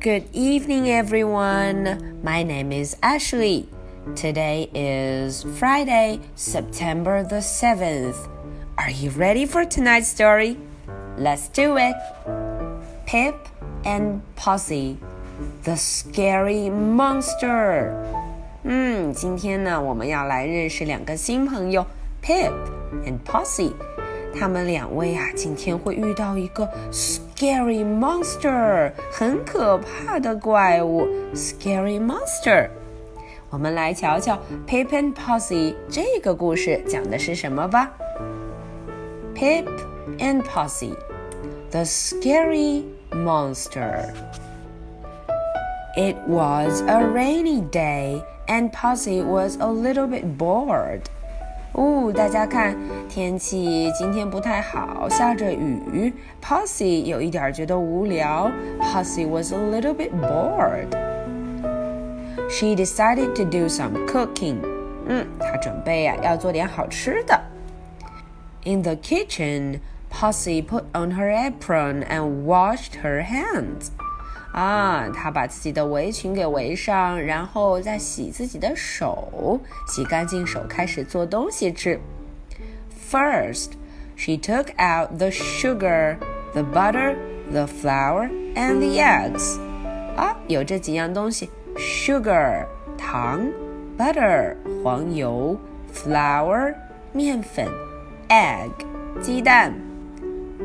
Good evening, everyone. My name is Ashley. Today is Friday, September the 7th. Are you ready for tonight's story? Let's do it. Pip and Posy, the scary monster. 嗯，今天呢，我们要来认识两个新朋友，Pip and Posy。 他们两位啊，今天会遇到一个 scary monster，很可怕的怪物，scary monster。我们来瞧瞧 Pip and Posy 这个故事讲的是什么吧。Pip and Posy, the scary monster. It was a rainy day, and Posy was a little bit bored. 哦，大家看，天气今天不太好，下着雨。Posy 有一点觉得无聊。Posy was a little bit bored. She decided to do some cooking. 嗯，她准备呀、啊、要做点好吃的。In the kitchen, Posy put on her apron and washed her hands. 啊，她把自己的围裙给围上，然后再洗自己的手，洗干净手，开始做东西吃。First, she took out the sugar, the butter, the flour, and the eggs. 啊，有这几样东西：sugar 糖，butter 黄油，flour 面粉，egg 鸡蛋。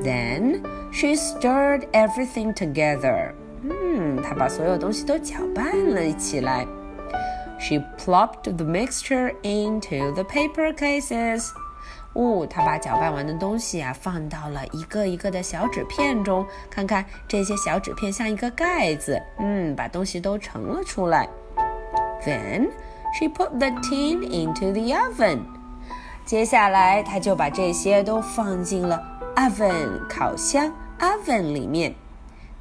Then she stirred everything together. 嗯，她把所有东西都搅拌了起来。She plopped the mixture into the paper cases. 哦，她把搅拌完的东西啊放到了一个一个的小纸片中，看看这些小纸片像一个盖子，嗯，把东西都盛了出来。Then she put the tin into the oven. 接下来，她就把这些都放进了 oven 烤箱 oven 里面。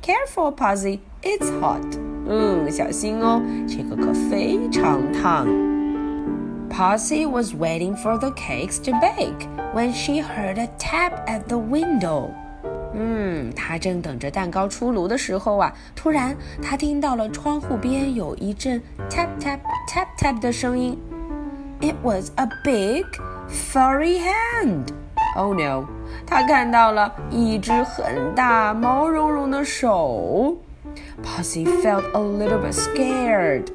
Careful, Posy, it's hot. 嗯，小心哦，这个可非常烫。Posy was waiting for the cakes to bake when she heard a tap at the window. 嗯，她正等着蛋糕出炉的时候啊，突然她听到了窗户边有一阵 tap tap tap tap 的声音。It was a big, furry hand. Oh no！他看到了一只很大、毛茸茸的手。Posy felt a little bit scared.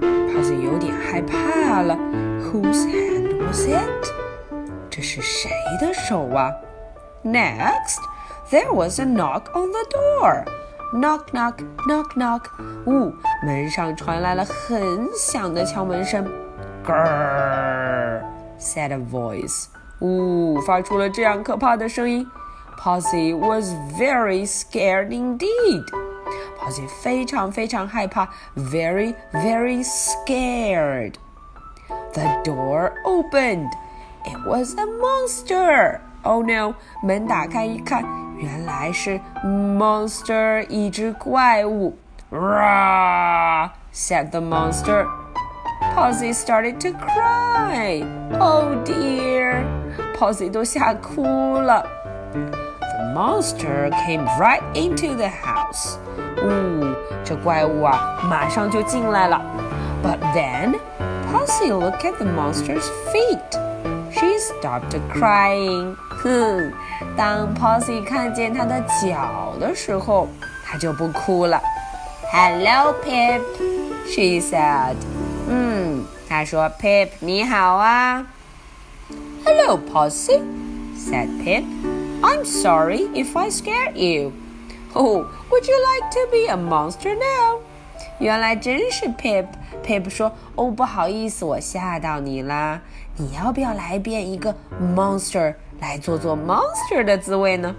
Posy 有点害怕了。Whose hand was it？这是谁的手啊？Next, there was a knock on the door. Knock, knock, knock, knock. 呜、哦，门上传来了很响的敲门声。Grrr, said a voice. 呜，发出了这样可怕的声音。Posy was very scared indeed. Posy 非常非常害怕，very very scared. The door opened. It was a monster. Oh no! 门打开一看，原来是 monster 一只怪物。Rah! said the monster. Posy started to cry. Oh dear! Posy 都吓哭了。The monster came right into the house. 呜，这怪物啊，马上就进来了。But then Posy looked at the monster's feet. She stopped crying. 哼，当 Posy 看见他的脚的时候，他就不哭了。Hello, Pip, she said. 嗯，她说：“Pip，你好啊。” Hello, Posy, said Pip. I'm sorry if I scared you. Oh, would you like to be a monster now? 原来真是 Pip。Pip 说：“哦，不好意思，我吓到你啦。你要不要来变一个 monster，来做做 monster 的滋味呢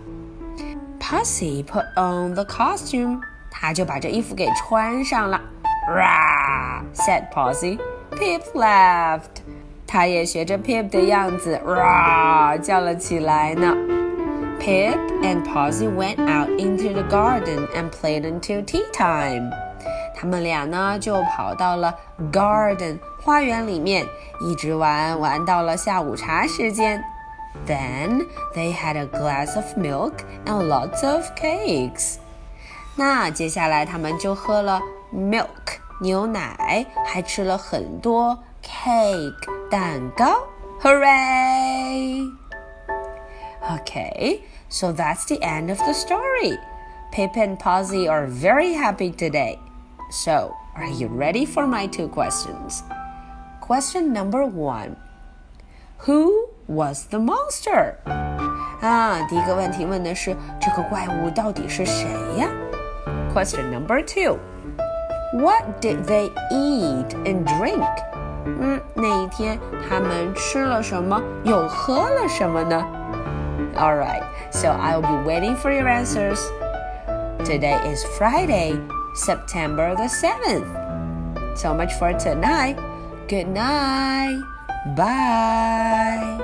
？”Posy put on the costume，他就把这衣服给穿上了。Rah! said Posy. Pip laughed. 他也学着 Pip 的样子，rah 叫了起来呢。Pip and Posy went out into the garden and played until tea time. 他们俩呢就跑到了 garden 花园里面，一直玩玩到了下午茶时间。Then they had a glass of milk and lots of cakes. 那接下来他们就喝了 milk 牛奶，还吃了很多 cake 蛋糕。Hooray! Okay, so that's the end of the story. Pip and Posy are very happy today. So, are you ready for my two questions? Question number one Who was the monster? 啊，第一个问题问的是这个怪物到底是谁呀？Question number two What did they eat and drink? 嗯，那一天他们吃了什么，又喝了什么呢？Alright, so I'll be waiting for your answers. Today is Friday, September the 7th. So much for tonight. Good night. Bye.